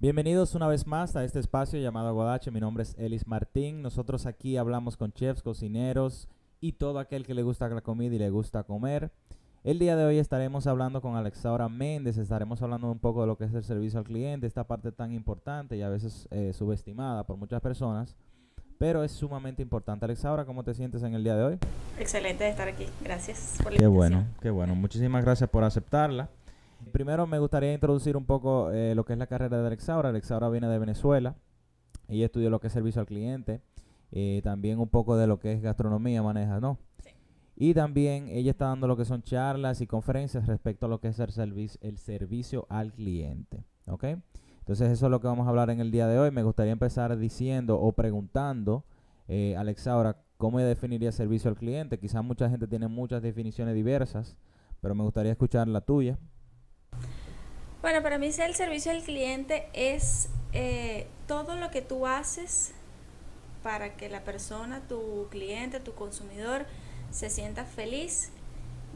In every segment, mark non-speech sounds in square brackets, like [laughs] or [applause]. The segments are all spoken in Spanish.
Bienvenidos una vez más a este espacio llamado Aguadache. Mi nombre es Elis Martín. Nosotros aquí hablamos con chefs, cocineros y todo aquel que le gusta la comida y le gusta comer. El día de hoy estaremos hablando con Alexaura Méndez, estaremos hablando un poco de lo que es el servicio al cliente, esta parte tan importante y a veces eh, subestimada por muchas personas, pero es sumamente importante. Alexaura, ¿cómo te sientes en el día de hoy? Excelente de estar aquí, gracias por la Qué bueno, qué bueno, muchísimas gracias por aceptarla. Primero me gustaría introducir un poco eh, lo que es la carrera de Alexaura. Alexaura viene de Venezuela, ella estudió lo que es servicio al cliente, eh, también un poco de lo que es gastronomía maneja, ¿no? Y también ella está dando lo que son charlas y conferencias respecto a lo que es el, servicio el servicio al cliente. ¿Ok? Entonces eso es lo que vamos a hablar en el día de hoy. Me gustaría empezar diciendo o preguntando, eh, Alexa, ahora, ¿cómo definiría servicio al cliente? Quizás mucha gente tiene muchas definiciones diversas, pero me gustaría escuchar la tuya. Bueno, para mí el servicio al cliente es eh, todo lo que tú haces para que la persona, tu cliente, tu consumidor, se sienta feliz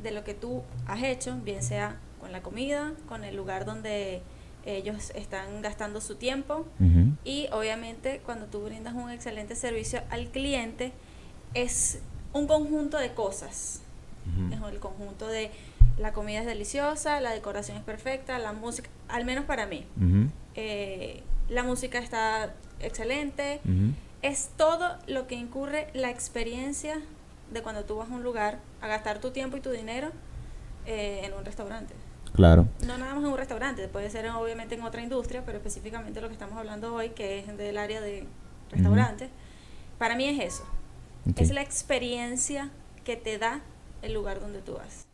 de lo que tú has hecho, bien sea con la comida, con el lugar donde ellos están gastando su tiempo. Y obviamente cuando tú brindas un excelente servicio al cliente es un conjunto de cosas. Es el conjunto de la comida es deliciosa, la decoración es perfecta, la música, al menos para mí, eh, la música está excelente. Es todo lo que incurre la experiencia de cuando tú vas a un lugar a gastar tu tiempo y tu dinero eh, en un restaurante. Claro. No nada más en un restaurante, puede ser obviamente en otra industria, pero específicamente lo que estamos hablando hoy, que es del área de restaurantes, para mí es eso. Es la experiencia que te da el lugar donde tú vas.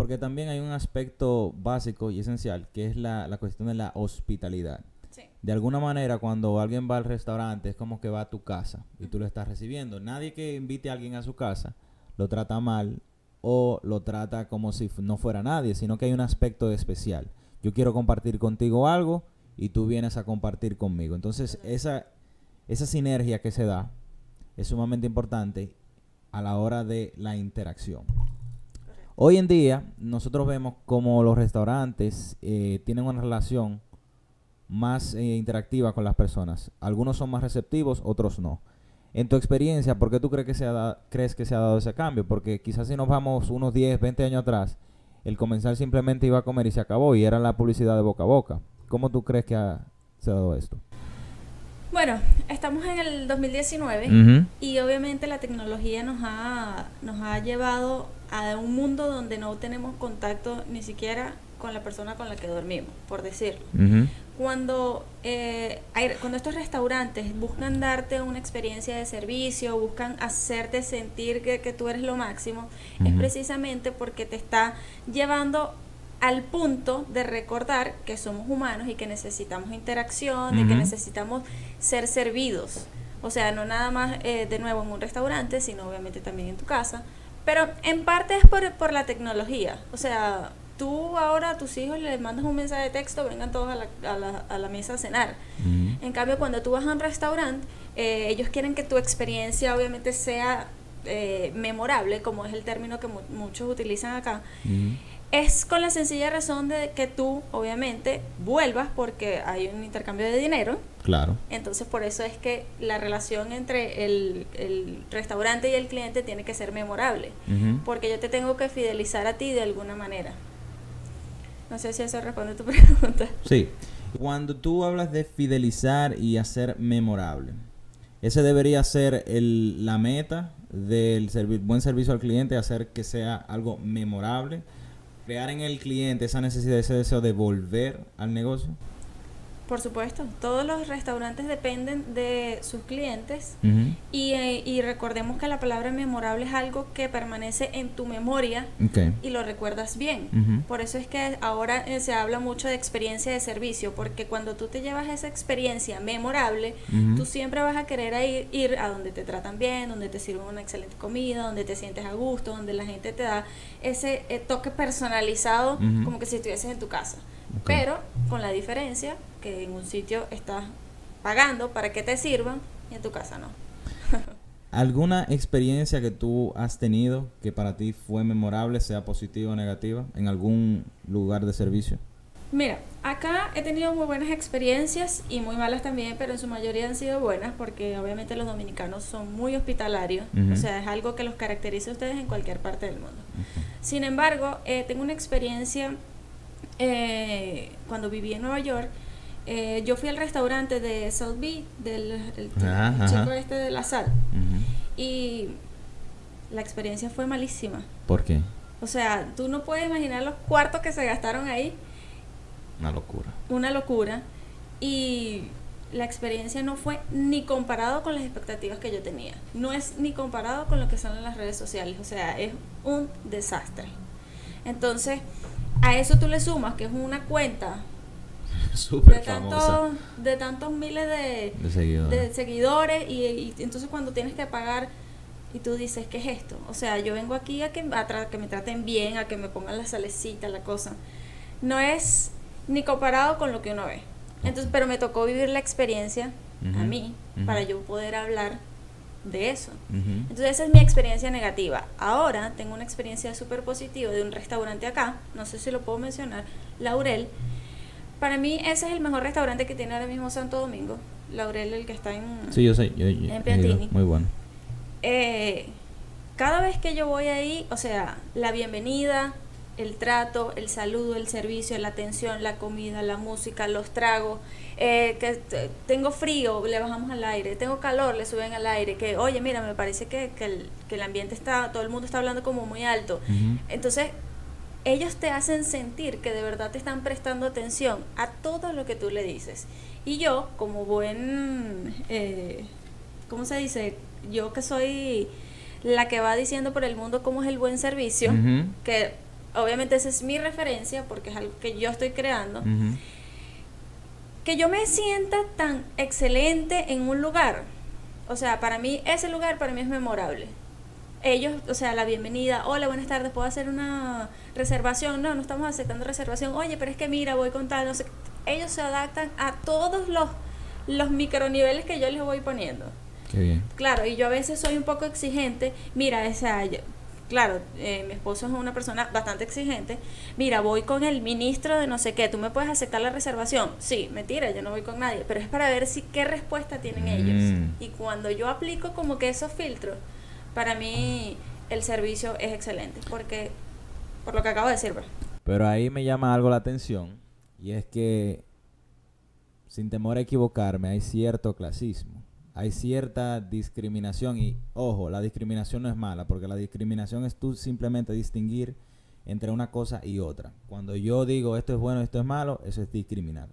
Porque también hay un aspecto básico y esencial, que es la, la cuestión de la hospitalidad. De alguna manera, cuando alguien va al restaurante, es como que va a tu casa y tú lo estás recibiendo. Nadie que invite a alguien a su casa lo trata mal o lo trata como si no fuera nadie, sino que hay un aspecto especial. Yo quiero compartir contigo algo y tú vienes a compartir conmigo. Entonces, esa, esa sinergia que se da es sumamente importante a la hora de la interacción. Hoy en día, nosotros vemos como los restaurantes eh, tienen una relación más eh, interactiva con las personas. Algunos son más receptivos, otros no. En tu experiencia, ¿por qué tú crees que, se ha crees que se ha dado ese cambio? Porque quizás si nos vamos unos 10, 20 años atrás, el comensal simplemente iba a comer y se acabó y era la publicidad de boca a boca. ¿Cómo tú crees que ha, se ha dado esto? Bueno, estamos en el 2019 y obviamente la tecnología nos ha, nos ha llevado a un mundo donde no tenemos contacto ni siquiera con la persona con la que dormimos, por decirlo cuando, eh, hay, cuando estos restaurantes buscan darte una experiencia de servicio, buscan hacerte sentir que, que tú eres lo máximo, es precisamente porque te está llevando al punto de recordar que somos humanos y que necesitamos interacción, y que necesitamos ser servidos. O sea, no nada más eh, de nuevo en un restaurante, sino obviamente también en tu casa. Pero en parte es por, por la tecnología. O sea, tú ahora a tus hijos les mandas un mensaje de texto, vengan todos a la, a la, a la mesa a cenar. En cambio, cuando tú vas a un restaurante, eh, ellos quieren que tu experiencia obviamente sea eh, memorable, como es el término que muchos utilizan acá. Es con la sencilla razón de que tú, obviamente, vuelvas porque hay un intercambio de dinero. Claro. Entonces, por eso es que la relación entre el, el restaurante y el cliente tiene que ser memorable. Porque yo te tengo que fidelizar a ti de alguna manera. No sé si eso responde a tu [laughs] pregunta. Sí. Cuando tú hablas de fidelizar y hacer memorable, ese debería ser el, la meta del buen servicio al cliente, hacer que sea algo memorable, crear en el cliente esa necesidad, ese deseo de volver al negocio. Por supuesto, todos los restaurantes dependen de sus clientes y, eh, y, recordemos que la palabra memorable es algo que permanece en tu memoria y lo recuerdas bien. Por eso es que ahora eh, se habla mucho de experiencia de servicio, porque cuando tú te llevas esa experiencia memorable, tú siempre vas a querer ir, a donde te tratan bien, donde te sirven una excelente comida, donde te sientes a gusto, donde la gente te da ese eh, toque personalizado como que si estuvieses en tu casa. Pero con la diferencia que en un sitio estás pagando para que te sirvan y en tu casa no. [laughs] ¿Alguna experiencia que tú has tenido que para ti fue memorable, sea positiva o negativa, en algún lugar de servicio? Mira, acá he tenido muy buenas experiencias y muy malas también, pero en su mayoría han sido buenas porque obviamente los dominicanos son muy hospitalarios, o sea, es algo que los caracteriza a ustedes en cualquier parte del mundo. Sin embargo, eh, tengo una experiencia eh, cuando viví en Nueva York. Eh, yo fui al restaurante de South Beach, del chico este de la sal, y la experiencia fue malísima. ¿Por qué? O sea, tú no puedes imaginar los cuartos que se gastaron ahí una locura. Una locura. Y la experiencia no fue ni comparado con las expectativas que yo tenía. No es ni comparado con lo que son en las redes sociales. O sea, es un desastre. Entonces, a eso tú le sumas que es una cuenta Super [laughs] de, tantos, de tantos miles de, seguidores, y, entonces cuando tienes que pagar y tú dices, ¿qué es esto? O sea, yo vengo aquí a que, a que me traten bien, a que me pongan la salecita, la cosa. No es ni comparado con lo que uno ve. Entonces, pero me tocó vivir la experiencia a mí para yo poder hablar de eso. Entonces, esa es mi experiencia negativa. Ahora tengo una experiencia súper positiva de un restaurante acá, no sé si lo puedo mencionar, Laurel. Para mí, ese es el mejor restaurante que tiene ahora mismo Santo Domingo. Laurel, el que está en. Sí, yo sé, en Piantini. Muy bueno. Eh, cada vez que yo voy ahí, o sea, la bienvenida, el trato, el saludo, el servicio, la atención, la comida, la música, los tragos, eh, que tengo frío, le bajamos al aire, tengo calor, le suben al aire, que oye, mira, me parece que, el, ambiente está, todo el mundo está hablando como muy alto. Entonces, ellos te hacen sentir que de verdad te están prestando atención a todo lo que tú le dices. Y yo, como buen, eh, ¿cómo se dice? Yo que soy la que va diciendo por el mundo cómo es el buen servicio, que obviamente esa es mi referencia porque es algo que yo estoy creando, que yo me sienta tan excelente en un lugar. O sea, para mí ese lugar para mí es memorable. Ellos, o sea, la bienvenida, hola, buenas tardes, ¿puedo hacer una reservación? No, no estamos aceptando reservación. Oye, pero es que mira, voy con tal, no sé. Ellos se adaptan a todos los, los microniveles que yo les voy poniendo. Qué bien. Claro, y yo a veces soy un poco exigente. Mira, esa, claro, eh, mi esposo es una persona bastante exigente. Mira, voy con el ministro de no sé qué, ¿tú me puedes aceptar la reservación? Sí, mentira, yo no voy con nadie, pero es para ver si qué respuesta tienen ellos. Mm. Y cuando yo aplico como que esos filtros, para mí el servicio es excelente, porque por lo que acabo de decir. Pues. Pero ahí me llama algo la atención, y es que, sin temor a equivocarme, hay cierto clasismo hay cierta discriminación y ojo, la discriminación no es mala porque la discriminación es tú simplemente distinguir entre una cosa y otra. Cuando yo digo esto es bueno, esto es malo, eso es discriminar.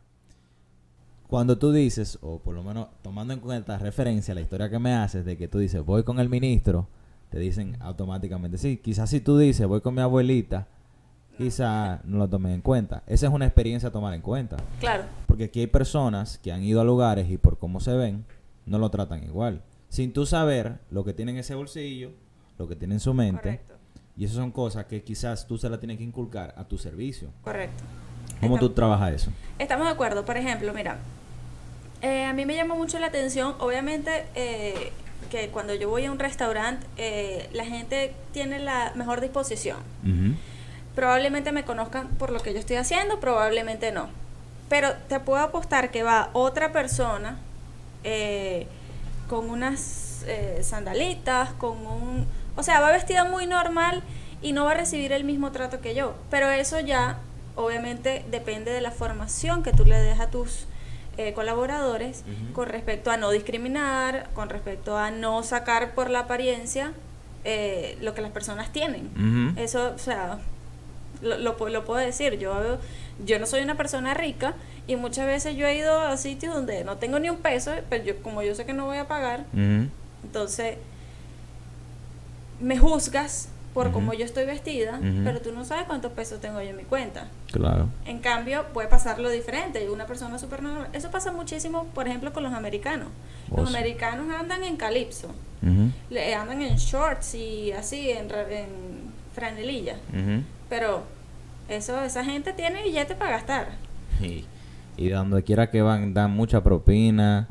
Cuando tú dices, o por lo menos tomando en cuenta referencia a la historia que me haces de que tú dices voy con el ministro, te dicen automáticamente, sí, quizás si tú dices voy con mi abuelita, quizás no lo tomen en cuenta. Esa es una experiencia a tomar en cuenta. Claro. Porque aquí hay personas que han ido a lugares y por cómo se ven, no lo tratan igual. Sin tú saber lo que tiene en ese bolsillo, lo que tiene en su mente. Y esas son cosas que quizás tú se las tienes que inculcar a tu servicio. Correcto. ¿Cómo tú trabajas eso? Estamos de acuerdo. Por ejemplo, mira, eh, a mí me llama mucho la atención, obviamente, eh, que cuando yo voy a un restaurante, eh, la gente tiene la mejor disposición. Probablemente me conozcan por lo que yo estoy haciendo, probablemente no. Pero te puedo apostar que va otra persona eh, con unas eh, sandalitas, con un... O sea, va vestida muy normal y no va a recibir el mismo trato que yo. Pero eso ya, obviamente, depende de la formación que tú le des a tus eh, colaboradores con respecto a no discriminar, con respecto a no sacar por la apariencia lo que las personas tienen. Eso, o sea, lo, lo, lo, puedo decir. Yo, yo no soy una persona rica y muchas veces yo he ido a sitios donde no tengo ni un peso, pero yo, como yo sé que no voy a pagar, entonces me juzgas por cómo yo estoy vestida, pero tú no sabes cuántos pesos tengo yo en mi cuenta. Claro. En cambio, puede pasar lo diferente. Una persona súper normal. Eso pasa muchísimo, por ejemplo, con los americanos. Los oh, americanos andan en calipso, andan en shorts y así, en, en franelilla. Pero eso, esa gente tiene billete para gastar. Y donde quiera que van dan mucha propina.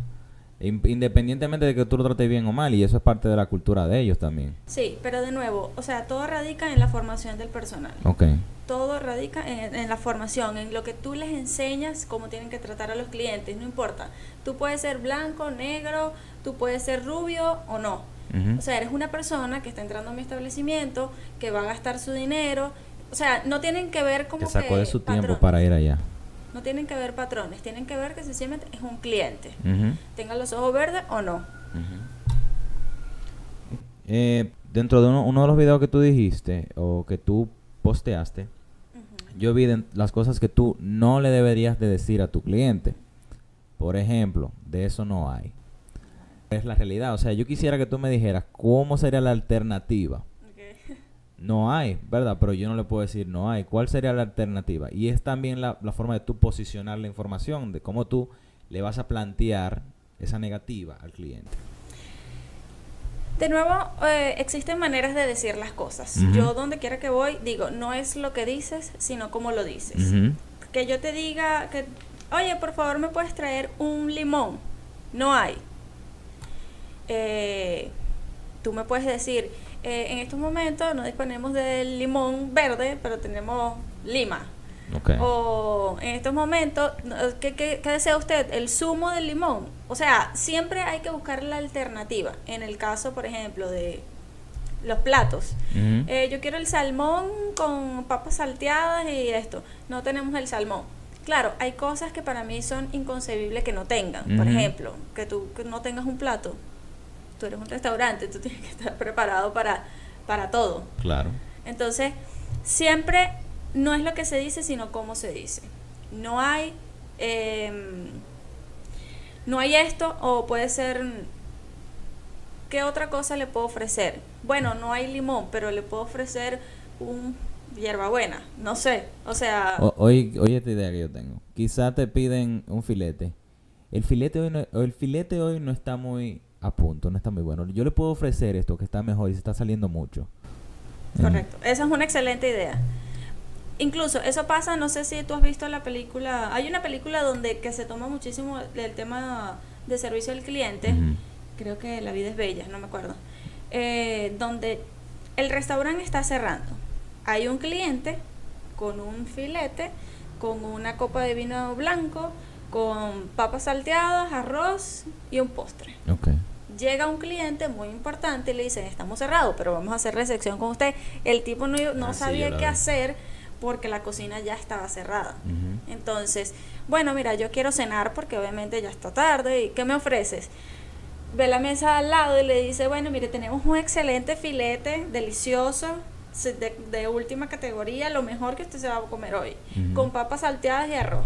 Independientemente de que tú lo trates bien o mal, y eso es parte de la cultura de ellos también. Sí, pero de nuevo, o sea, todo radica en la formación del personal. Ok. Todo radica en, en, la formación, en lo que tú les enseñas, cómo tienen que tratar a los clientes, no importa. Tú puedes ser blanco, negro, tú puedes ser rubio o no. O sea, eres una persona que está entrando a mi establecimiento, que va a gastar su dinero. O sea, no tienen que ver como que sacó de su tiempo para ir allá. No tienen que ver patrones, tienen que ver que sencillamente es un cliente. Tenga los ojos verdes o no. Eh, dentro de uno, de los videos que tú dijiste o que tú posteaste, yo vi las cosas que tú no le deberías de decir a tu cliente. Por ejemplo, de eso no hay. Es la realidad. O sea, yo quisiera que tú me dijeras cómo sería la alternativa no hay, ¿verdad? Pero yo no le puedo decir no hay. ¿Cuál sería la alternativa? Y es también la, forma de tú posicionar la información, de cómo tú le vas a plantear esa negativa al cliente. De nuevo, eh, existen maneras de decir las cosas. Yo donde quiera que voy, digo, no es lo que dices, sino cómo lo dices. Que yo te diga que, oye, por favor, me puedes traer un limón. No hay. Eh, tú me puedes decir, eh, en estos momentos no disponemos del limón verde, pero tenemos lima. O en estos momentos, ¿qué, qué, desea usted? El zumo del limón. O sea, siempre hay que buscar la alternativa. En el caso, por ejemplo, de los platos. Eh, yo quiero el salmón con papas salteadas y esto. No tenemos el salmón. Claro, hay cosas que para mí son inconcebibles que no tengan. Por ejemplo, que tú que no tengas un plato tú eres un restaurante, tú tienes que estar preparado para, para todo. Claro. Entonces, siempre no es lo que se dice, sino cómo se dice. No hay, em, no hay esto, o puede ser, ¿qué otra cosa le puedo ofrecer? Bueno, no hay limón, pero le puedo ofrecer un hierbabuena, no sé, o sea... oye, oye esta idea que yo tengo. Quizá te piden un filete. El filete hoy no, el filete hoy no está muy a punto, no está muy bueno. Yo le puedo ofrecer esto que está mejor y se está saliendo mucho. Correcto, esa es una excelente idea. Incluso eso pasa, no sé si tú has visto la película, hay una película donde que se toma muchísimo el tema de servicio al cliente, creo que La vida es bella, no me acuerdo, eh, donde el restaurante está cerrando. Hay un cliente con un filete, con una copa de vino blanco, con papas salteadas, arroz y un postre. Okay. Llega un cliente muy importante y le dice, estamos cerrados, pero vamos a hacer recepción con usted. El tipo no, no ah, sabía qué hacer porque la cocina ya estaba cerrada. Entonces, bueno, mira, yo quiero cenar porque obviamente ya está tarde. ¿Y qué me ofreces? Ve la mesa al lado y le dice, bueno, mire, tenemos un excelente filete, delicioso, de, última categoría, lo mejor que usted se va a comer hoy, con papas salteadas y arroz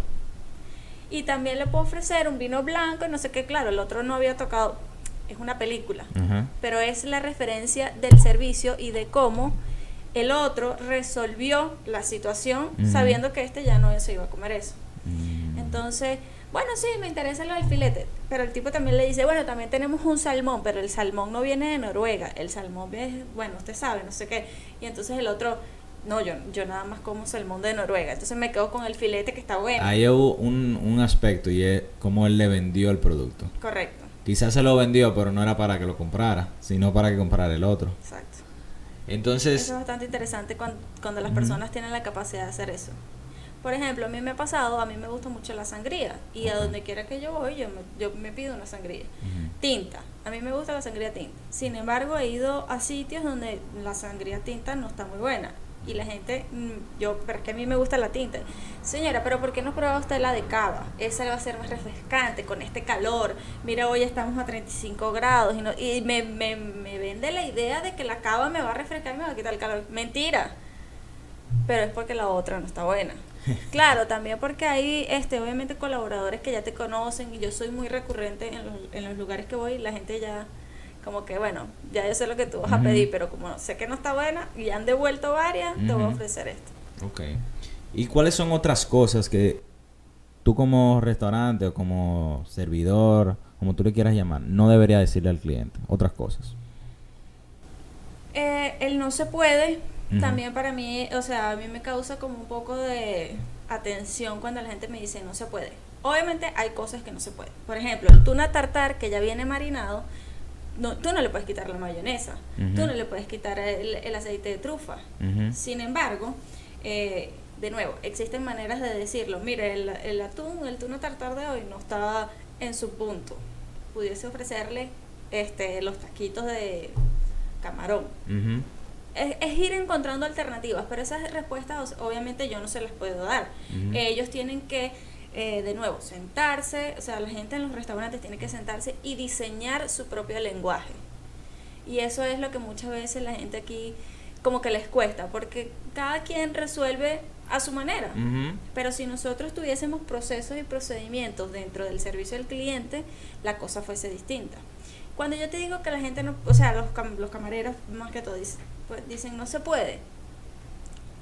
y también le puedo ofrecer un vino blanco y no sé qué, claro, el otro no había tocado, es una película, pero es la referencia del servicio y de cómo el otro resolvió la situación sabiendo que este ya no se iba a comer eso. Mm. Entonces, bueno, sí, me interesa lo del filete, pero el tipo también le dice, bueno, también tenemos un salmón, pero el salmón no viene de Noruega, el salmón es, bueno, usted sabe, no sé qué, y entonces el otro no, yo, yo nada más como salmón de Noruega. Entonces me quedo con el filete que está bueno. Ahí hubo un, un aspecto y es cómo él le vendió el producto. Correcto. Quizás se lo vendió, pero no era para que lo comprara, sino para que comprara el otro. Exacto. Entonces... Eso es bastante interesante cuando, cuando las personas tienen la capacidad de hacer eso. Por ejemplo, a mí me ha pasado, a mí me gusta mucho la sangría y a donde quiera que yo voy, yo me, yo me pido una sangría. Tinta, a mí me gusta la sangría tinta. Sin embargo, he ido a sitios donde la sangría tinta no está muy buena y la gente, mm, yo, pero es que a mí me gusta la tinta. Señora, pero ¿por qué no prueba usted la de cava? Esa va a ser más refrescante con este calor. Mira, hoy estamos a 35 grados y, no, y me, me, me vende la idea de que la cava me va a refrescar y me va a quitar el calor. Mentira. Pero es porque la otra no está buena. [laughs] Claro, también porque hay, este, obviamente, colaboradores que ya te conocen y yo soy muy recurrente en los, en los lugares que voy, la gente ya como que bueno, ya yo sé lo que tú vas a pedir, pero como sé que no está buena y ya han devuelto varias, te voy a ofrecer esto. Ok. ¿Y cuáles son otras cosas que tú como restaurante o como servidor, como tú le quieras llamar, no debería decirle al cliente? Otras cosas. Eh, el no se puede, también para mí, o sea, a mí me causa como un poco de atención cuando la gente me dice no se puede. Obviamente hay cosas que no se pueden. Por ejemplo, el tuna tartar que ya viene marinado, no, tú no le puedes quitar la mayonesa, tú no le puedes quitar el, aceite de trufa. Sin embargo, eh, de nuevo, existen maneras de decirlo. Mire, el, el atún, el tuna tartar de hoy no estaba en su punto. Pudiese ofrecerle este, los taquitos de camarón. es, ir encontrando alternativas, pero esas respuestas obviamente yo no se las puedo dar. Ellos tienen que, eh, de nuevo, sentarse, o sea, la gente en los restaurantes tiene que sentarse y diseñar su propio lenguaje. Y eso es lo que muchas veces la gente aquí como que les cuesta, porque cada quien resuelve a su manera. Pero si nosotros tuviésemos procesos y procedimientos dentro del servicio al cliente, la cosa fuese distinta. Cuando yo te digo que la gente no, o sea, los, los camareros más que todo dicen, pues, dicen no se puede.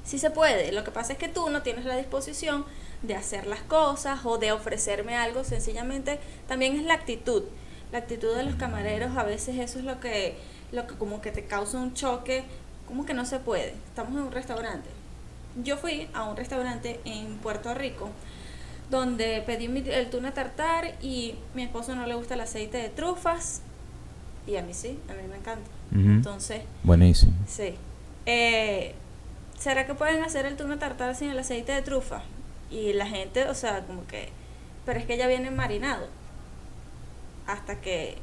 Sí se puede, lo que pasa es que tú no tienes la disposición de hacer las cosas o de ofrecerme algo, sencillamente también es la actitud. La actitud de los camareros a veces eso es lo que, lo que como que te causa un choque, como que no se puede. Estamos en un restaurante. Yo fui a un restaurante en Puerto Rico donde pedí el tuna tartar y mi esposo no le gusta el aceite de trufas y a mí sí, a mí me encanta. Entonces. Buenísimo. Sí. Eh, ¿Será que pueden hacer el tuna tartar sin el aceite de trufa? Y la gente, o sea, como que. Pero es que ya viene marinado. Hasta que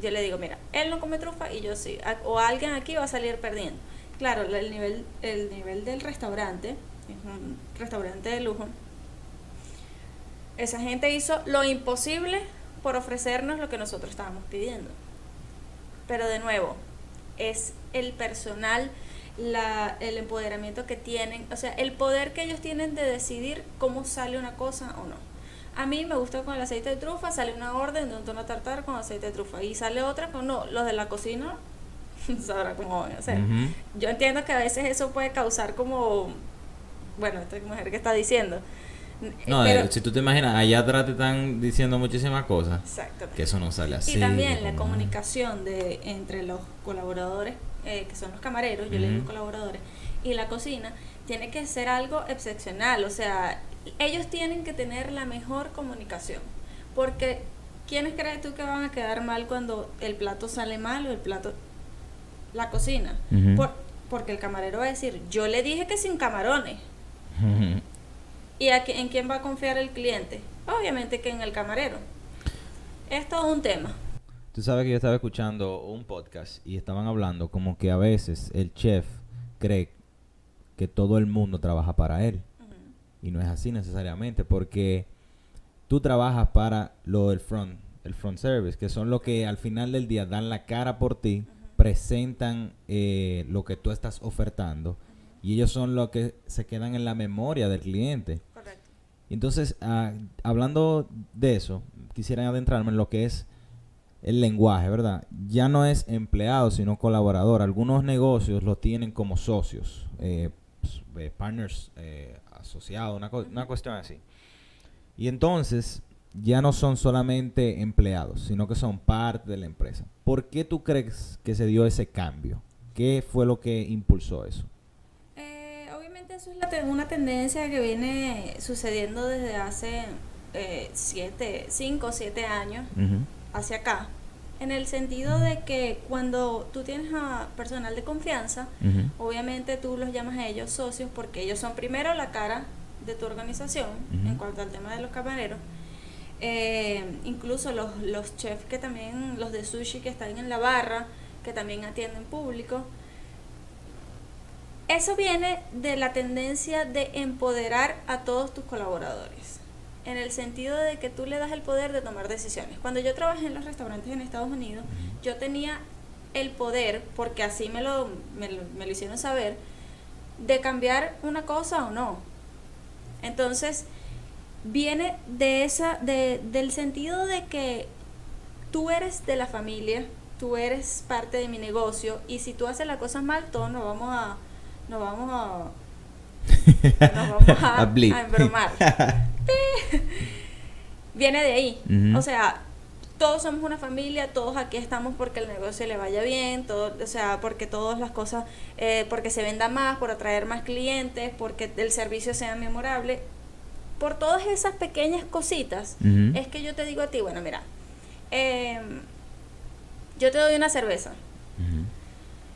yo le digo, mira, él no come trufa y yo sí. O alguien aquí va a salir perdiendo. Claro, el nivel, el nivel del restaurante, es un restaurante de lujo. Esa gente hizo lo imposible por ofrecernos lo que nosotros estábamos pidiendo. Pero de nuevo, es el personal, la, el empoderamiento que tienen, o sea, el poder que ellos tienen de decidir cómo sale una cosa o no. A mí me gusta con el aceite de trufa, sale una orden de un tono tartar con aceite de trufa y sale otra con no, los de la cocina [laughs] sabrá cómo van a hacer. Yo entiendo que a veces eso puede causar como, bueno, esta mujer que está diciendo, no, eh, si tú te imaginas, allá atrás te están diciendo muchísimas cosas. Que eso no sale así. Y también la comunicación de entre los colaboradores, eh, que son los camareros, yo le digo colaboradores, y la cocina, tiene que ser algo excepcional. O sea, ellos tienen que tener la mejor comunicación. Porque, ¿quiénes crees tú que van a quedar mal cuando el plato sale mal o el plato... La cocina. Por, porque el camarero va a decir, yo le dije que sin camarones. ¿Y en quién va a confiar el cliente? Obviamente que en el camarero. Es todo un tema. Tú sabes que yo estaba escuchando un podcast y estaban hablando como que a veces el chef cree que todo el mundo trabaja para él. Y no es así necesariamente porque tú trabajas para lo del front, el front service, que son los que al final del día dan la cara por ti, presentan eh, lo que tú estás ofertando y ellos son los que se quedan en la memoria del cliente. Entonces, ah, hablando de eso, quisiera adentrarme en lo que es el lenguaje, ¿verdad? Ya no es empleado, sino colaborador. Algunos negocios lo tienen como socios, eh, pues, eh, partners eh, asociados, una, una cuestión así. Y entonces, ya no son solamente empleados, sino que son parte de la empresa. ¿Por qué tú crees que se dio ese cambio? ¿Qué fue lo que impulsó eso? eso es una tendencia que viene sucediendo desde hace eh, siete, cinco o siete años hacia acá. En el sentido de que cuando tú tienes a personal de confianza, obviamente tú los llamas a ellos socios porque ellos son primero la cara de tu organización en cuanto al tema de los camareros. Eh, incluso los, los chefs que también, los de sushi que están en la barra, que también atienden público, eso viene de la tendencia de empoderar a todos tus colaboradores, en el sentido de que tú le das el poder de tomar decisiones. Cuando yo trabajé en los restaurantes en Estados Unidos, yo tenía el poder, porque así me lo, me lo, hicieron saber, de cambiar una cosa o no. Entonces, viene de esa, de, del sentido de que tú eres de la familia, tú eres parte de mi negocio, y si tú haces las cosas mal, todos nos vamos a nos vamos a, nos vamos a, [laughs] embromar. [laughs] [laughs] Viene de ahí. O sea, todos somos una familia, todos aquí estamos porque el negocio le vaya bien, todo, o sea, porque todas las cosas, eh, porque se venda más, por atraer más clientes, porque el servicio sea memorable. por todas esas pequeñas cositas, es que yo te digo a ti, bueno, mira, em, yo te doy una cerveza.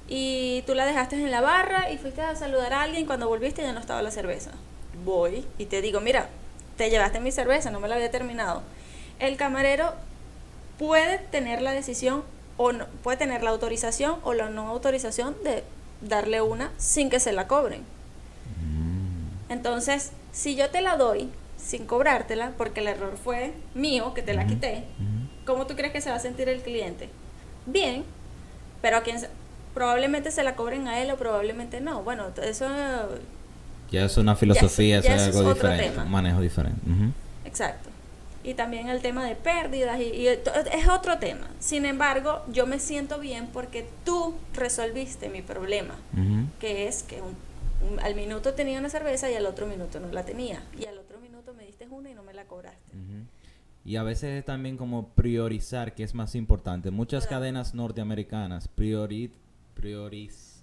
Y tú la dejaste en la barra y fuiste a saludar a alguien. Cuando volviste ya no estaba la cerveza. Voy y te digo, mira, te llevaste mi cerveza, no me la había terminado. El camarero puede tener la decisión o no, puede tener la autorización o la no autorización de darle una sin que se la cobren. Mm. Entonces, si yo te la doy sin cobrártela, porque el error fue mío, que te la quité, ¿cómo tú crees que se va a sentir el cliente? Bien, pero a quien probablemente se la cobren a él o probablemente no. Bueno, eso... Ya es una filosofía, es, algo diferente, un manejo diferente. Exacto y también el tema de pérdidas y, es otro tema. Sin embargo, yo me siento bien porque tú resolviste mi problema, que es que al minuto tenía una cerveza y al otro minuto no la tenía y al otro minuto me diste una y no me la cobraste. Y a veces es también como priorizar, que es más importante. Muchas cadenas norteamericanas priori, prioriz,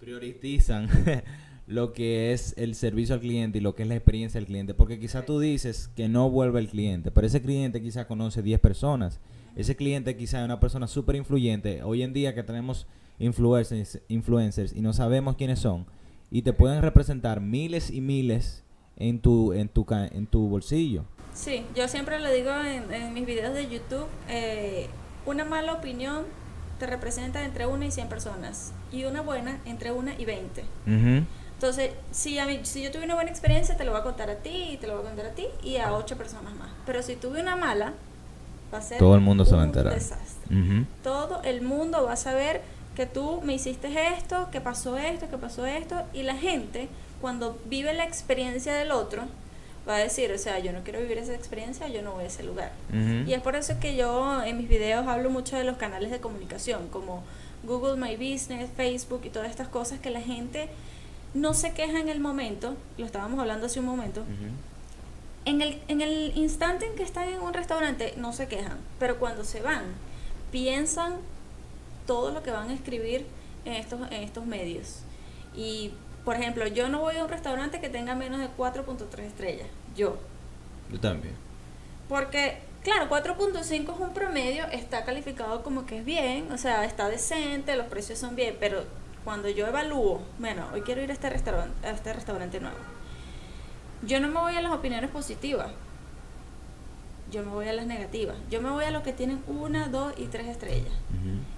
priorizan [laughs] [laughs] lo que es el servicio al cliente y lo que es la experiencia del cliente. Porque quizá tú dices que no vuelve el cliente, pero ese cliente quizá conoce 10 personas. Ese cliente quizá es una persona súper influyente. Hoy en día que tenemos influencers, influencers y no sabemos quiénes son, y te pueden representar miles y miles en tu, en tu, en tu bolsillo. Sí, yo siempre lo digo en, mis videos de YouTube, eh, una mala opinión te representa entre una y 100 personas y una buena entre una y 20. Entonces, si, a mí, si yo tuve una buena experiencia, te lo voy a contar a ti, y te lo voy a contar a ti y a ocho personas más. Pero si tuve una mala, va a ser Todo el mundo se va a enterar. desastre. Todo el mundo va a saber que tú me hiciste esto, que pasó esto, que pasó esto. Y la gente, cuando vive la experiencia del otro, va a decir, o sea, yo no quiero vivir esa experiencia, yo no voy a ese lugar. Y es por eso que yo en mis videos hablo mucho de los canales de comunicación, como Google My Business, Facebook y todas estas cosas que la gente no se queja en el momento, lo estábamos hablando hace un momento, en, el, en el instante en que están en un restaurante no se quejan, pero cuando se van, piensan todo lo que van a escribir en estos, en estos medios. Y, por ejemplo, yo no voy a un restaurante que tenga menos de 4.3 estrellas, yo. Yo también. Porque, claro, 4.5 es un promedio, está calificado como que es bien, o sea, está decente, los precios son bien, pero cuando yo evalúo, bueno, hoy quiero ir a este restaurante, a este restaurante nuevo, yo no me voy a las opiniones positivas, yo me voy a las negativas, yo me voy a los que tienen una, dos y tres estrellas.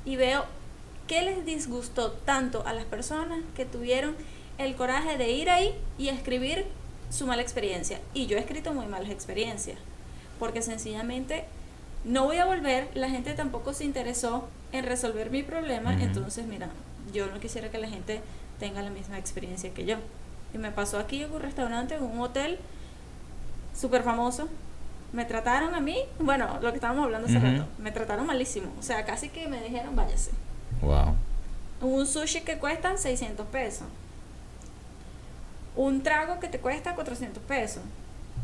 Y veo qué les disgustó tanto a las personas que tuvieron el coraje de ir ahí y escribir su mala experiencia. Y yo he escrito muy malas experiencias, porque sencillamente no voy a volver, la gente tampoco se interesó en resolver mi problema, entonces mira, yo no quisiera que la gente tenga la misma experiencia que yo. Y me pasó aquí en un restaurante, en un hotel súper famoso. Me trataron a mí, bueno, lo que estábamos hablando hace rato, me trataron malísimo. O sea, casi que me dijeron, váyase. Wow. Un sushi que cuesta 600 pesos. Un trago que te cuesta 400 pesos.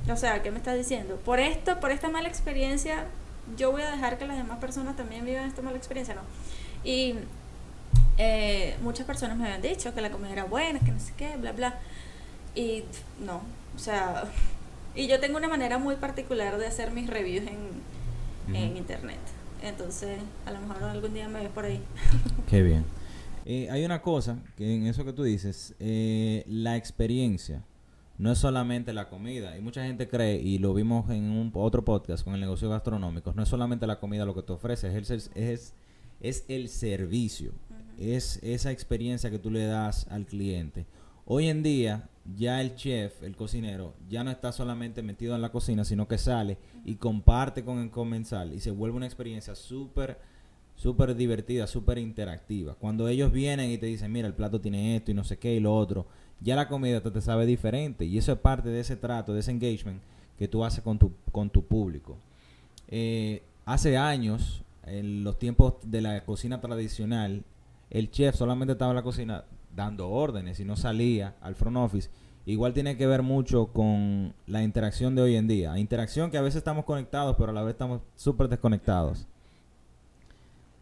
O sea, ¿qué me estás diciendo? Por esto, por esta mala experiencia, yo voy a dejar que las demás personas también vivan esta mala experiencia, ¿no? Y eh, muchas personas me habían dicho que la comida era buena, que no sé qué, bla, bla. Y no, o sea, [laughs] y yo tengo una manera muy particular de hacer mis reviews en, en internet. Entonces, a lo mejor algún día me ves por ahí. [laughs] Qué bien. Eh, hay una cosa que en eso que tú dices, eh, la experiencia no es solamente la comida. Y mucha gente cree, y lo vimos en un otro podcast con el negocio gastronómico, no es solamente la comida lo que te ofrece, es el, es, es el servicio es esa experiencia que tú le das al cliente. Hoy en día ya el chef, el cocinero, ya no está solamente metido en la cocina, sino que sale y comparte con el comensal y se vuelve una experiencia súper, súper divertida, súper interactiva. Cuando ellos vienen y te dicen, mira, el plato tiene esto y no sé qué y lo otro, ya la comida te, sabe diferente y eso es parte de ese trato, de ese engagement que tú haces con tu, con tu público. Eh, hace años, en los tiempos de la cocina tradicional, el chef solamente estaba en la cocina dando órdenes y no salía al front office. Igual tiene que ver mucho con la interacción de hoy en día. Interacción que a veces estamos conectados, pero a la vez estamos súper desconectados.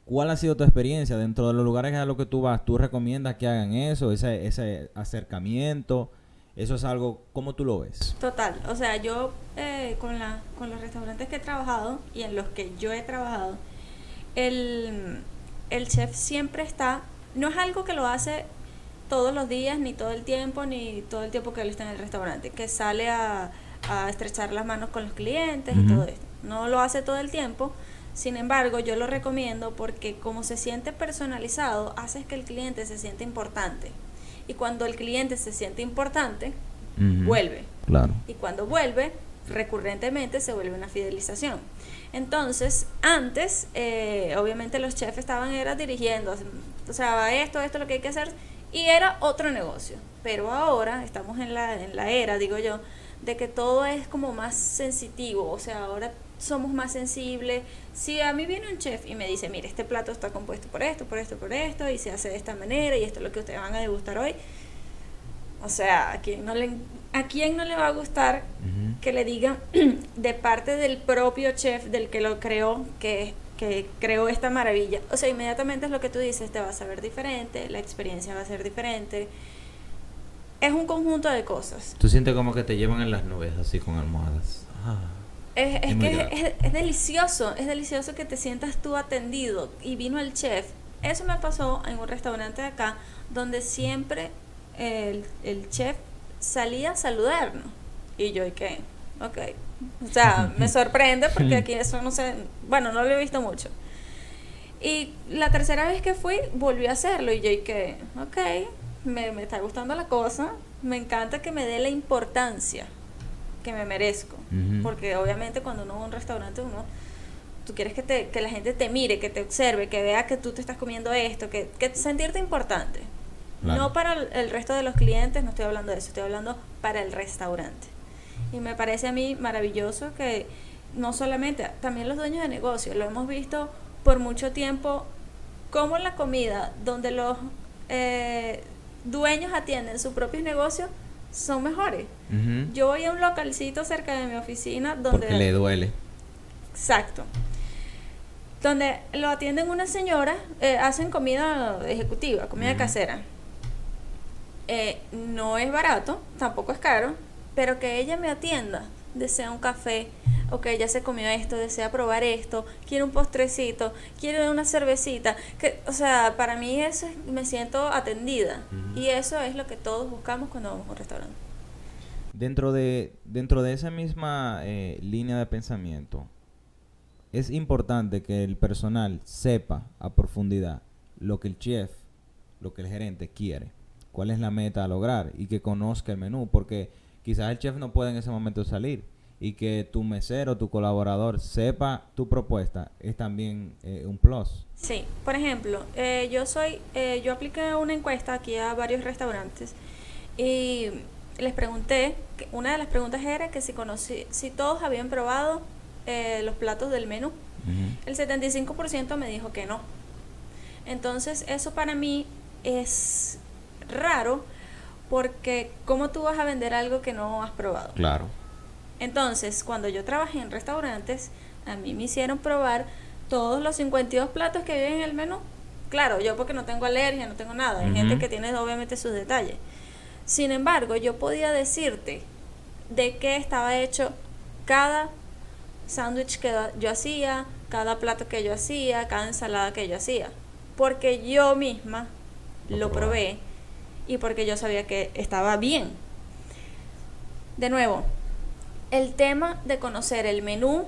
¿Cuál ha sido tu experiencia dentro de los lugares a los que tú vas? ¿Tú recomiendas que hagan eso, ese, ese acercamiento? Eso es algo, ¿cómo tú lo ves? Total, o sea, yo eh, con, la, con los restaurantes que he trabajado y en los que yo he trabajado, el, el chef siempre está, no es algo que lo hace todos los días, ni todo el tiempo, ni todo el tiempo que él está en el restaurante, que sale a, a estrechar las manos con los clientes y todo esto. No lo hace todo el tiempo, sin embargo, yo lo recomiendo porque como se siente personalizado, hace que el cliente se siente importante. Y cuando el cliente se siente importante, vuelve. Claro. Y cuando vuelve, recurrentemente se vuelve una fidelización. Entonces, antes, eh, obviamente los chefs estaban era dirigiendo, o sea, esto, esto es lo que hay que hacer, y era otro negocio. Pero ahora estamos en la, en la era, digo yo, de que todo es como más sensitivo, o sea, ahora somos más sensibles. Si a mí viene un chef y me dice, mire, este plato está compuesto por esto, por esto, por esto, y se hace de esta manera, y esto es lo que ustedes van a degustar hoy, o sea, ¿a quién no le, a quién no le va a gustar que le digan [clears throat] de parte del propio chef, del que lo creó, que, que creó esta maravilla? O sea, inmediatamente es lo que tú dices, te vas a ver diferente, la experiencia va a ser diferente. Es un conjunto de cosas. Tú sientes como que te llevan en las nubes así con almohadas. Ah. Es, es que es, delicioso, es delicioso que te sientas tú atendido y vino el chef. Eso me pasó en un restaurante de acá donde siempre el, el chef salía a saludarnos. Y yo, ¿y qué? Ok. O sea, me [laughs] sorprende porque aquí [laughs] eso no sé, bueno, no lo he visto mucho. Y la tercera vez que fui, volví a hacerlo y yo, ¿y qué? Ok, me, me está gustando la cosa, me encanta que me dé la importancia que me merezco. Porque obviamente cuando uno va a un restaurante, uno, tú quieres que, te, que la gente te mire, que te observe, que vea que tú te estás comiendo esto, que, que sentirte importante. No para el, resto de los clientes, no estoy hablando de eso, estoy hablando para el restaurante. Y me parece a mí maravilloso que no solamente, también los dueños de negocio, lo hemos visto por mucho tiempo, como la comida, donde los eh, dueños atienden sus propios negocios, son mejores. Yo voy a un localcito cerca de mi oficina donde... Porque le duele. Exacto. Donde lo atienden una señora, eh, hacen comida ejecutiva, comida casera. Eh, no es barato, tampoco es caro, pero que ella me atienda, desea un café, ok, ya se comió esto, desea probar esto, quiere un postrecito, quiere una cervecita, que, o sea, para mí eso me siento atendida. Y eso es lo que todos buscamos cuando vamos a un restaurante. Dentro de, dentro de esa misma eh, línea de pensamiento, es importante que el personal sepa a profundidad lo que el chef, lo que el gerente quiere, cuál es la meta a lograr y que conozca el menú, porque quizás el chef no puede en ese momento salir y que tu mesero, tu colaborador sepa tu propuesta es también eh, un plus. Sí, por ejemplo, eh, yo soy, eh, yo apliqué una encuesta aquí a varios restaurantes y les pregunté, una de las preguntas era que si conocí, si todos habían probado los platos del menú. El 75% me dijo que no. Entonces eso para mí es raro porque ¿cómo tú vas a vender algo que no has probado? Claro. Entonces, cuando yo trabajé en restaurantes, a mí me hicieron probar todos los 52 platos que vienen en el menú. Claro, yo porque no tengo alergia, no tengo nada. Hay gente que tiene obviamente sus detalles. Sin embargo, yo podía decirte de qué estaba hecho cada sándwich que yo hacía, cada plato que yo hacía, cada ensalada que yo hacía. Porque yo misma lo probé y porque yo sabía que estaba bien. De nuevo, el tema de conocer el menú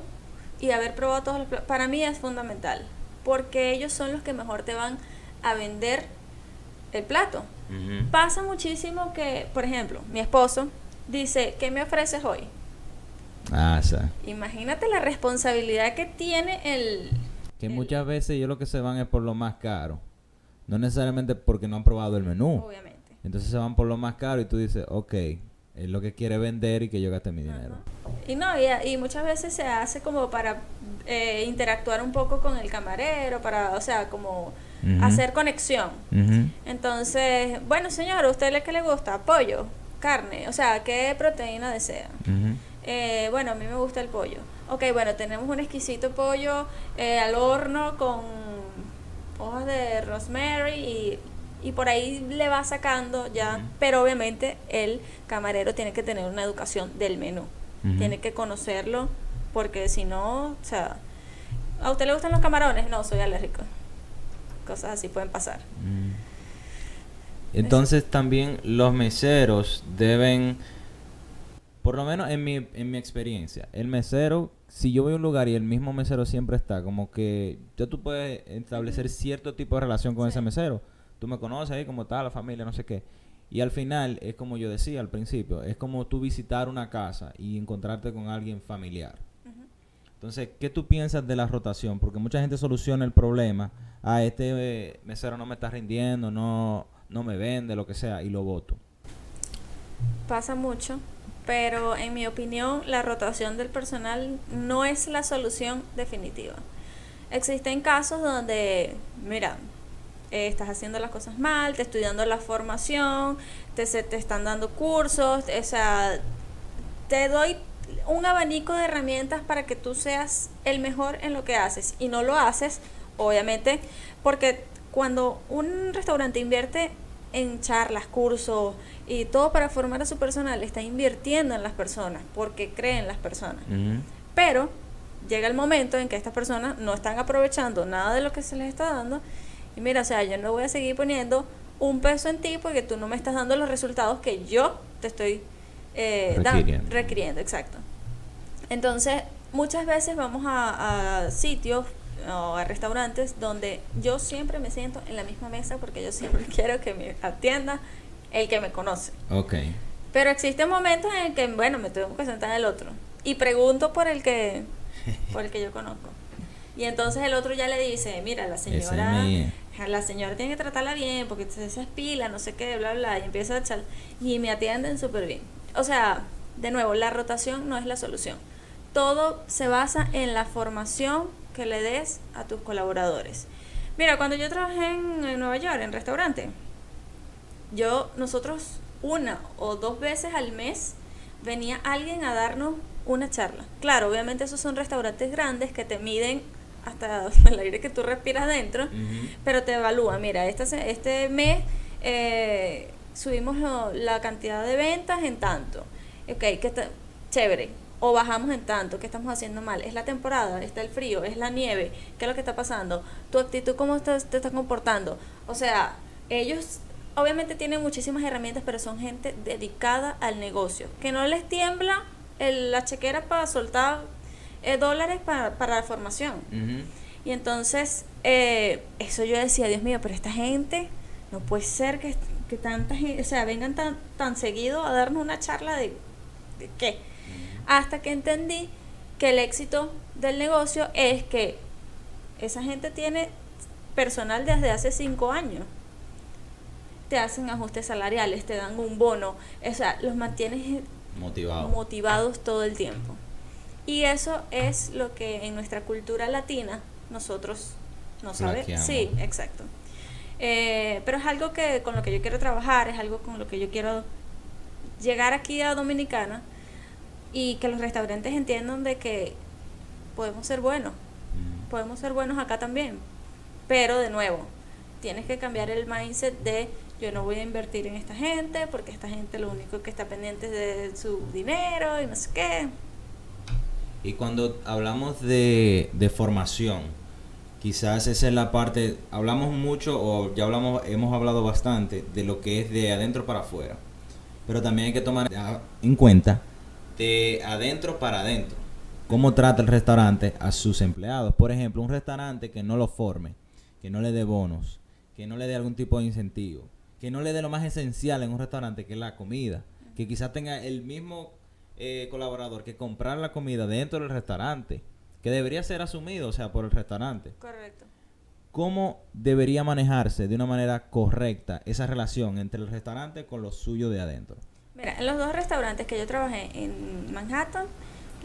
y haber probado todos los para mí es fundamental, porque ellos son los que mejor te van a vender el plato. Pasa muchísimo que, por ejemplo, mi esposo dice, ¿qué me ofreces hoy? Ah, sí. Imagínate la responsabilidad que tiene el... Que muchas veces yo lo que se van es por lo más caro. No necesariamente porque no han probado el menú. Obviamente. Entonces se van por lo más caro y tú dices, ok, es lo que quiere vender y que yo gaste mi dinero. Y no, y, muchas veces se hace como para eh, interactuar un poco con el camarero, para, o sea, como hacer conexión. Entonces, bueno, señor, ¿a usted le que le gusta? Pollo, carne, o sea, ¿qué proteína desea? Eh, bueno, a mí me gusta el pollo. Ok, bueno, tenemos un exquisito pollo eh, al horno con hojas de rosemary y y por ahí le va sacando ya, pero obviamente el camarero tiene que tener una educación del menú, tiene que conocerlo, porque si no, o sea, ¿a usted le gustan los camarones? No, soy alérgico. Cosas así pueden pasar. Entonces también los meseros deben, por lo menos en mi, en mi experiencia, el mesero, si yo voy a un lugar y el mismo mesero siempre está, como que ya tú puedes establecer cierto tipo de relación con ese mesero tú me conoces ahí como está la familia, no sé qué. Y al final es como yo decía al principio, es como tú visitar una casa y encontrarte con alguien familiar. Entonces, ¿qué tú piensas de la rotación? Porque mucha gente soluciona el problema, ah, este eh, mesero no me está rindiendo, no, no me vende, lo que sea, y lo voto. Pasa mucho, pero en mi opinión la rotación del personal no es la solución definitiva. Existen casos donde, mira, eh, estás haciendo las cosas mal, te estoy dando la formación, te, se, te están dando cursos, o sea, te doy un abanico de herramientas para que tú seas el mejor en lo que haces y no lo haces, obviamente, porque cuando un restaurante invierte en charlas, cursos y todo para formar a su personal, está invirtiendo en las personas porque cree en las personas. Pero llega el momento en que estas personas no están aprovechando nada de lo que se les está dando y mira, o sea, yo no voy a seguir poniendo un peso en ti porque tú no me estás dando los resultados que yo te estoy eh, requiriendo. requiriendo. Exacto. Entonces, muchas veces vamos a, sitios o a restaurantes donde yo siempre me siento en la misma mesa porque yo siempre [laughs] quiero que me atienda el que me conoce. Ok. Pero existen momentos en que, bueno, me tengo que sentar en el otro y pregunto por el que, por el que yo conozco. [laughs] Y entonces el otro ya le dice, mira, la señora, la señora tiene que tratarla bien porque se espila, no sé qué, bla, bla, y empieza a echar, y me atienden súper bien. O sea, de nuevo, la rotación no es la solución. Todo se basa en la formación que le des a tus colaboradores. Mira, cuando yo trabajé en, en Nueva York, en restaurante, yo, nosotros una o dos veces al mes venía alguien a darnos una charla. Claro, obviamente esos son restaurantes grandes que te miden hasta [laughs] el aire que tú respiras dentro, pero te evalúa, mira, este, este mes eh, subimos la cantidad de ventas en tanto, ok, que está chévere, o bajamos en tanto, ¿qué estamos haciendo mal? Es la temporada, está el frío, es la nieve, ¿qué es lo que está pasando? Tu actitud, ¿cómo te, te estás comportando? O sea, ellos obviamente tienen muchísimas herramientas, pero son gente dedicada al negocio, que no les tiembla el, la chequera para soltar eh, dólares para, para la formación. Y entonces, eh, eso yo decía, Dios mío, pero esta gente, no puede ser que, que tanta gente, o sea, vengan tan, tan seguido a darnos una charla de, de qué. Hasta que entendí que el éxito del negocio es que esa gente tiene personal desde hace cinco años. Te hacen ajustes salariales, te dan un bono, o sea, los mantienes motivados todo el tiempo. Y eso es lo que en nuestra cultura latina nosotros no sabemos. Sí, exacto. Eh, pero es algo que con lo que yo quiero trabajar, es algo con lo que yo quiero llegar aquí a Dominicana y que los restaurantes entiendan de que podemos ser buenos, podemos ser buenos acá también, pero de nuevo, tienes que cambiar el mindset de yo no voy a invertir en esta gente porque esta gente lo único que está pendiente es de su dinero y no sé qué. Y cuando hablamos de, de formación, quizás esa es la parte, hablamos mucho o ya hablamos, hemos hablado bastante de lo que es de adentro para afuera. Pero también hay que tomar en cuenta de adentro para adentro. Cómo trata el restaurante a sus empleados. Por ejemplo, un restaurante que no lo forme, que no le dé bonos, que no le dé algún tipo de incentivo, que no le dé lo más esencial en un restaurante, que es la comida. Que quizás tenga el mismo eh, colaborador que comprar la comida dentro del restaurante, que debería ser asumido, o sea, por el restaurante. Correcto. ¿Cómo debería manejarse de una manera correcta esa relación entre el restaurante con lo suyo de adentro? Mira, en los dos restaurantes que yo trabajé en Manhattan,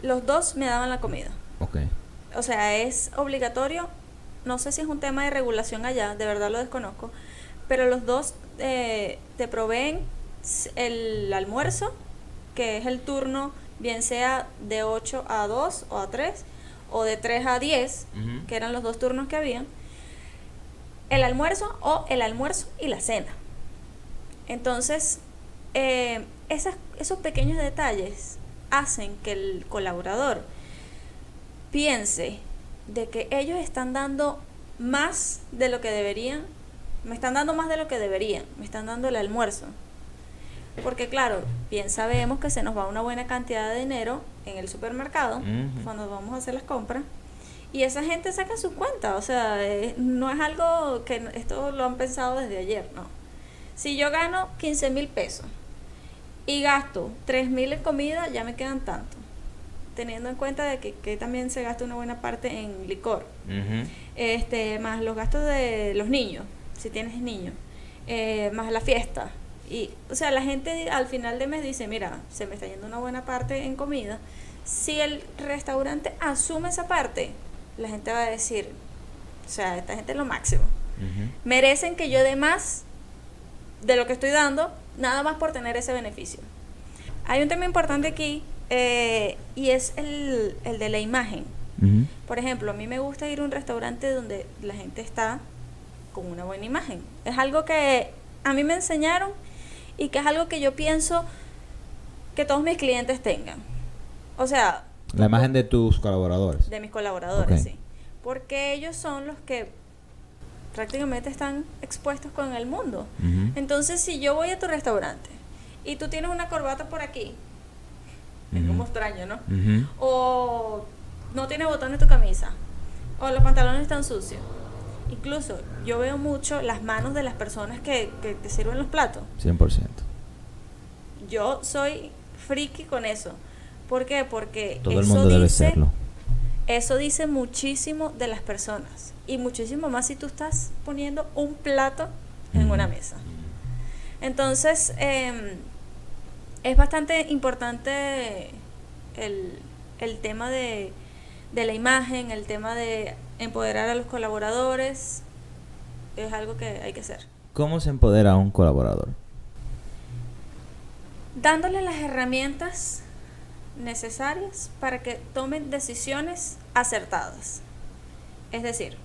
los dos me daban la comida. Ok. O sea, es obligatorio. No sé si es un tema de regulación allá, de verdad lo desconozco. Pero los dos eh, te proveen el almuerzo que es el turno, bien sea de 8 a 2 o a 3, o de 3 a 10, que eran los dos turnos que habían. el almuerzo o el almuerzo y la cena. Entonces, eh, esos pequeños detalles hacen que el colaborador piense de que ellos están dando más de lo que deberían, me están dando más de lo que deberían, me están dando el almuerzo. Porque claro, bien sabemos que se nos va una buena cantidad de dinero en el supermercado cuando vamos a hacer las compras. Y esa gente saca su cuenta, o sea, eh, no es algo que esto lo han pensado desde ayer, no. Si yo gano 15 mil pesos y gasto 3 mil en comida, ya me quedan tanto. Teniendo en cuenta de que, también se gasta una buena parte en licor. este Más los gastos de los niños, si tienes niños. Eh, más la fiesta, y, o sea, la gente al final de mes dice, mira, se me está yendo una buena parte en comida. Si el restaurante asume esa parte, la gente va a decir, o sea, esta gente es lo máximo. Merecen que yo dé más de lo que estoy dando, nada más por tener ese beneficio. Hay un tema importante aquí eh, y es el, el, de la imagen. Por ejemplo, a mí me gusta ir a un restaurante donde la gente está con una buena imagen. Es algo que a mí me enseñaron y que es algo que yo pienso que todos mis clientes tengan. O sea... La imagen de tus colaboradores. De mis colaboradores, sí. Porque ellos son los que prácticamente están expuestos con el mundo. Entonces, si yo voy a tu restaurante y tú tienes una corbata por aquí, es como extraño, ¿no? O no tienes botón en tu camisa, o los pantalones están sucios Incluso yo veo mucho las manos de las personas que, que te sirven los platos. 100%. Yo soy friki con eso. ¿Por qué? Porque todo el mundo debe serlo. Eso dice muchísimo de las personas. Y muchísimo más si tú estás poniendo un plato en una mesa. Entonces, em, es bastante importante el, el tema de, de la imagen, el tema de empoderar a los colaboradores es algo que hay que hacer. ¿Cómo se empodera a un colaborador? Dándole las herramientas necesarias para que tomen decisiones acertadas. Es decir,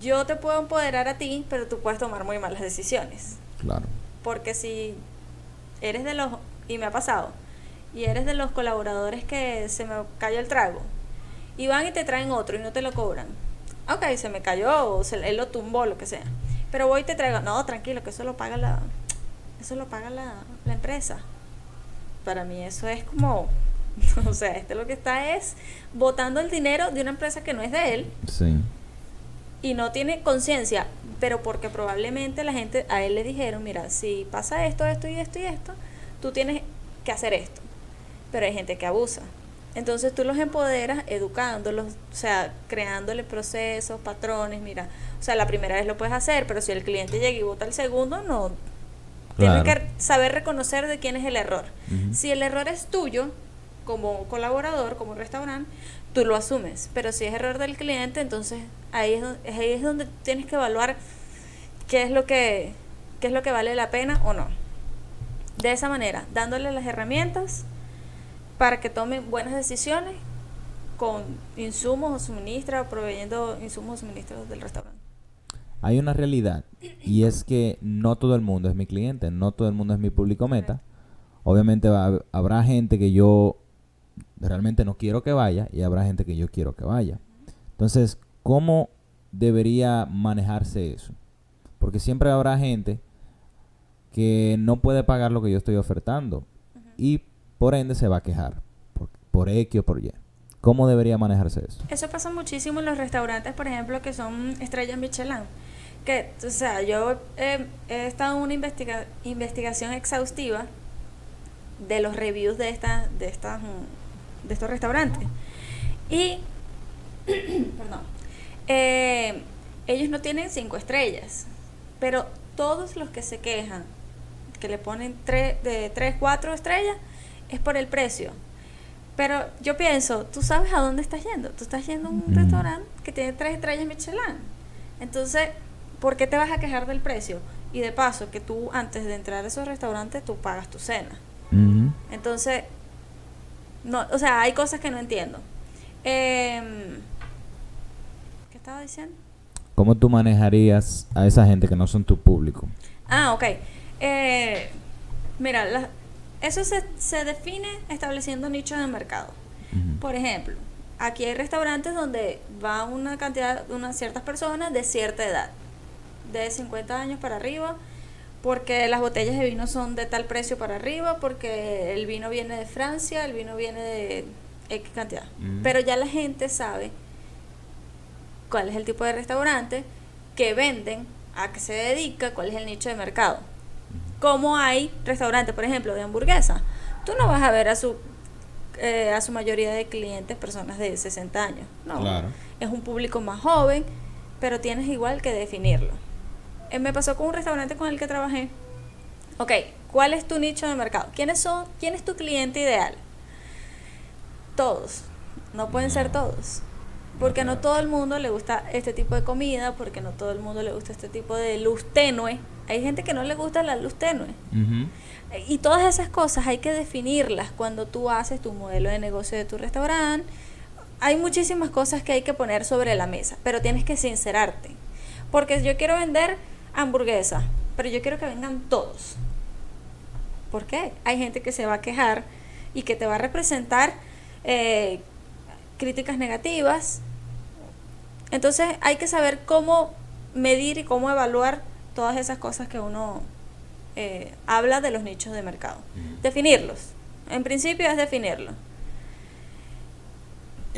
yo te puedo empoderar a ti, pero tú puedes tomar muy malas decisiones. Claro. Porque si eres de los, y me ha pasado, y eres de los colaboradores que se me cayó el trago, y van y te traen otro y no te lo cobran. Ok, se me cayó, o se, él lo tumbó, lo que sea. Pero voy y te traigo, no, tranquilo, que eso lo paga la, eso lo paga la, la empresa. Para mí eso es como, [laughs] o sea, este lo que está es botando el dinero de una empresa que no es de él. Sí. Y no tiene conciencia, pero porque probablemente la gente a él le dijeron, mira, si pasa esto, esto y esto y esto, tú tienes que hacer esto. Pero hay gente que abusa. Entonces tú los empoderas educándolos, o sea, creándole procesos, patrones, mira, o sea, la primera vez lo puedes hacer, pero si el cliente llega y vota el segundo, no. Tienes que saber reconocer de quién es el error. Si el error es tuyo, como colaborador, como restaurante, tú lo asumes, pero si es error del cliente, entonces ahí es, ahí es donde tienes que evaluar qué es lo que qué es lo que vale la pena o no. De esa manera, dándole las herramientas para que tomen buenas decisiones con insumos o suministros, proveyendo insumos o suministros del restaurante. Hay una realidad y es que no todo el mundo es mi cliente, no todo el mundo es mi público meta. Obviamente habrá gente que yo realmente no quiero que vaya y habrá gente que yo quiero que vaya. Entonces, ¿cómo debería manejarse eso? Porque siempre habrá gente que no puede pagar lo que yo estoy ofertando. Y por ende se va a quejar por, X o por Y. ¿Cómo debería manejarse eso? Eso pasa muchísimo en los restaurantes, por ejemplo, que son estrellas Michelin. Que, o sea, yo he estado en una investigación exhaustiva de los reviews de esta, de estas, de estos restaurantes. Y, [clears throat] perdón, eh, ellos no tienen cinco estrellas, pero todos los que se quejan, que le ponen de tres, cuatro estrellas, es por el precio. Pero yo pienso, tú sabes a dónde estás yendo. Tú estás yendo a un restaurante que tiene tres estrellas Michelin. Entonces, ¿por qué te vas a quejar del precio? Y de paso, que tú antes de entrar a esos restaurantes, tú pagas tu cena. Entonces, no, o sea, hay cosas que no entiendo. Em, ¿Qué estaba diciendo? ¿cómo tú manejarías a esa gente que no son tu público? Ah, ok. Eh, mira, eso se, se, define estableciendo nichos de mercado. Por ejemplo, aquí hay restaurantes donde va una cantidad, unas ciertas personas de cierta edad, de 50 años para arriba, porque las botellas de vino son de tal precio para arriba, porque el vino viene de Francia, el vino viene de X cantidad. Pero ya la gente sabe cuál es el tipo de restaurante que venden, a qué se dedica, cuál es el nicho de mercado. Como hay restaurantes, por ejemplo, de hamburguesa, tú no vas a ver a su eh, a su mayoría de clientes personas de 60 años. No, es un público más joven, pero tienes igual que definirlo. Eh, me pasó con un restaurante con el que trabajé. Ok, ¿cuál es tu nicho de mercado? ¿Quiénes son, ¿Quién es tu cliente ideal? Todos. No pueden ser todos. Porque no todo el mundo le gusta este tipo de comida, porque no todo el mundo le gusta este tipo de luz tenue. Hay gente que no le gusta la luz tenue. Y todas esas cosas hay que definirlas cuando tú haces tu modelo de negocio de tu restaurante. Hay muchísimas cosas que hay que poner sobre la mesa, pero tienes que sincerarte. Porque yo quiero vender hamburguesa, pero yo quiero que vengan todos. ¿Por qué? Hay gente que se va a quejar y que te va a representar eh, críticas negativas. Entonces hay que saber cómo medir y cómo evaluar todas esas cosas que uno eh, habla de los nichos de mercado. Definirlos. En principio es definirlo.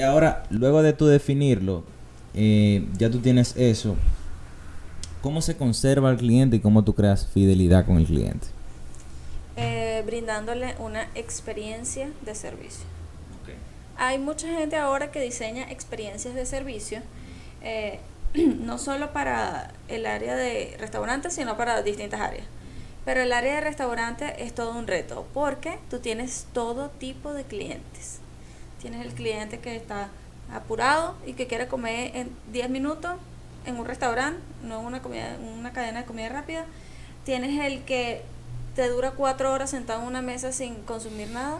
Ahora, luego de tu definirlo, eh, ya tú tienes eso. ¿Cómo se conserva el cliente y cómo tú creas fidelidad con el cliente? Eh, brindándole una experiencia de servicio. Hay mucha gente ahora que diseña experiencias de servicio, [clears throat] no solo para el área de restaurantes, sino para distintas áreas. Pero el área de restaurante es todo un reto porque tú tienes todo tipo de clientes. Tienes el cliente que está apurado y que quiere comer en 10 minutos en un restaurante, no en una, comida, una cadena de comida rápida. Tienes el que te dura 4 horas sentado en una mesa sin consumir nada.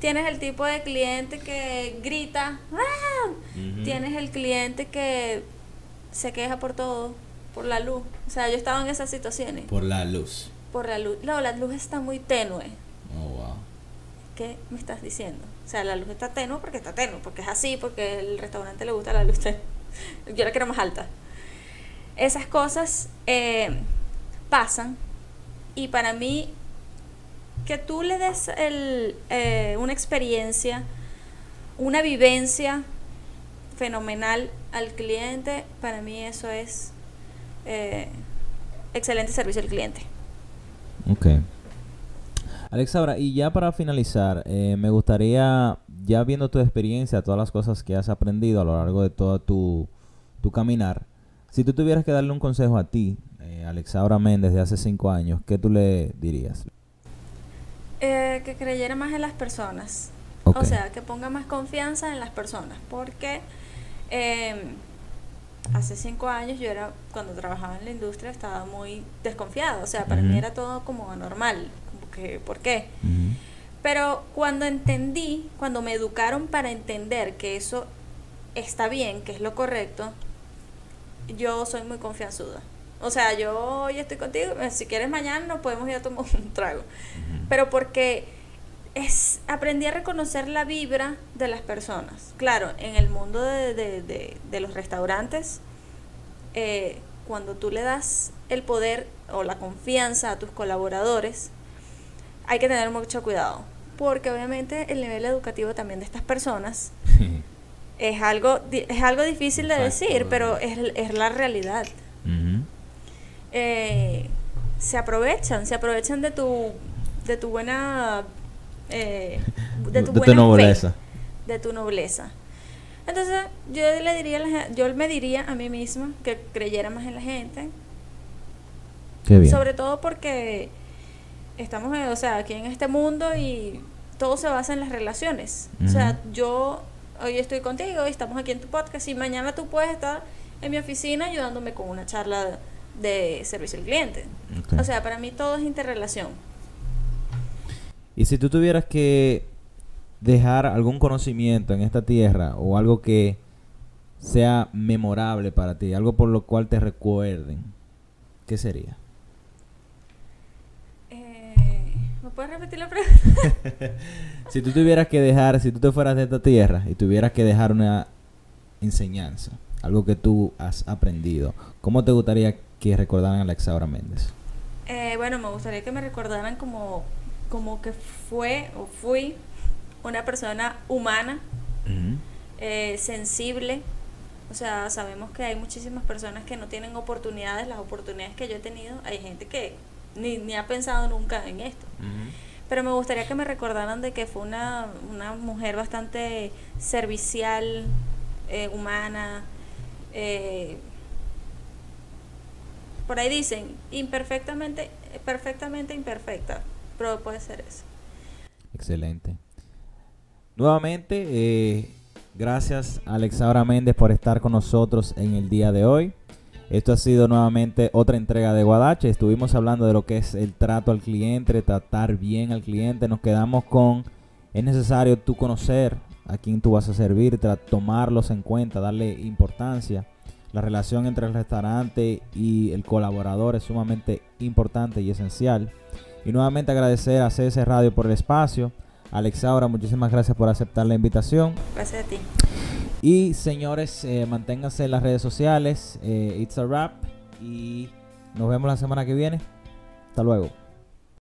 Tienes el tipo de cliente que grita. ¡Ah! Tienes el cliente que se queja por todo por la luz. O sea, yo estaba en esas situaciones. Por la luz. Por la luz. No, la luz está muy tenue. Oh, wow. ¿Qué me estás diciendo? O sea, la luz está tenue porque está tenue, porque es así, porque el restaurante le gusta la luz tenue. [laughs] Yo la quiero más alta. Esas cosas eh, pasan y para mí que tú le des el, eh, una experiencia, una vivencia fenomenal al cliente, para mí eso es eh, excelente servicio al cliente. Ok. Alexa, ahora, y ya para finalizar, eh, me gustaría, ya viendo tu experiencia, todas las cosas que has aprendido a lo largo de todo tu, tu caminar, si tú tuvieras que darle un consejo a ti, eh, Alexaura Méndez, de hace cinco años, ¿qué tú le dirías? Eh, que creyera más en las personas. O sea, que ponga más confianza en las personas. Porque eh, hace cinco años yo era, cuando trabajaba en la industria, estaba muy desconfiada. O sea, para mí era todo como anormal. Como que, ¿por qué? Pero cuando entendí, cuando me educaron para entender que eso está bien, que es lo correcto, yo soy muy confianzuda. O sea, yo hoy estoy contigo, si quieres mañana nos podemos ir a tomar [laughs] un trago. Pero porque es aprendí a reconocer la vibra de las personas. Claro, en el mundo de, de, de, los restaurantes, eh, cuando tú le das el poder o la confianza a tus colaboradores, hay que tener mucho cuidado, porque obviamente el nivel educativo también de estas personas [laughs] es algo es algo difícil de decir, pero es, es la realidad. Eh, se aprovechan, se aprovechan de tu de tu buena eh, [laughs] de tu, nobleza. de tu nobleza. Entonces, yo le diría yo me diría a mí misma que creyera más en la gente. Sobre todo porque estamos, o sea, aquí en este mundo y todo se basa en las relaciones. O sea, yo hoy estoy contigo y estamos aquí en tu podcast y mañana tú puedes estar en mi oficina ayudándome con una charla de servicio al cliente. O sea, para mí todo es interrelación. Y si tú tuvieras que dejar algún conocimiento en esta tierra o algo que sea memorable para ti, algo por lo cual te recuerden, ¿qué sería? Eh, ¿Me puedes repetir la pregunta? [laughs] si tú tuvieras que dejar, si tú te fueras de esta tierra y tuvieras que dejar una enseñanza, algo que tú has aprendido, ¿cómo te gustaría que recordaran a Alexaura Méndez? Eh, bueno, me gustaría que me recordaran como, como que fue o fui una persona humana, eh, sensible. O sea, sabemos que hay muchísimas personas que no tienen oportunidades, las oportunidades que yo he tenido. Hay gente que ni, ni ha pensado nunca en esto. Pero me gustaría que me recordaran de que fue una, una mujer bastante servicial, eh, humana. Eh, por ahí dicen, imperfectamente, perfectamente imperfecta, pero puede ser eso. Excelente. Nuevamente, eh, gracias Alexandra Méndez por estar con nosotros en el día de hoy. Esto ha sido nuevamente otra entrega de Guadache. Estuvimos hablando de lo que es el trato al cliente, tratar bien al cliente. Nos quedamos con, es necesario tú conocer a quién tú vas a servir, tomarlos en cuenta, darle importancia. La relación entre el restaurante y el colaborador es sumamente importante y esencial. Y nuevamente agradecer a CS Radio por el espacio. Alexaura, muchísimas gracias por aceptar la invitación. Gracias a ti. Y señores, eh, manténganse en las redes sociales. Eh, it's a wrap. Y nos vemos la semana que viene. Hasta luego.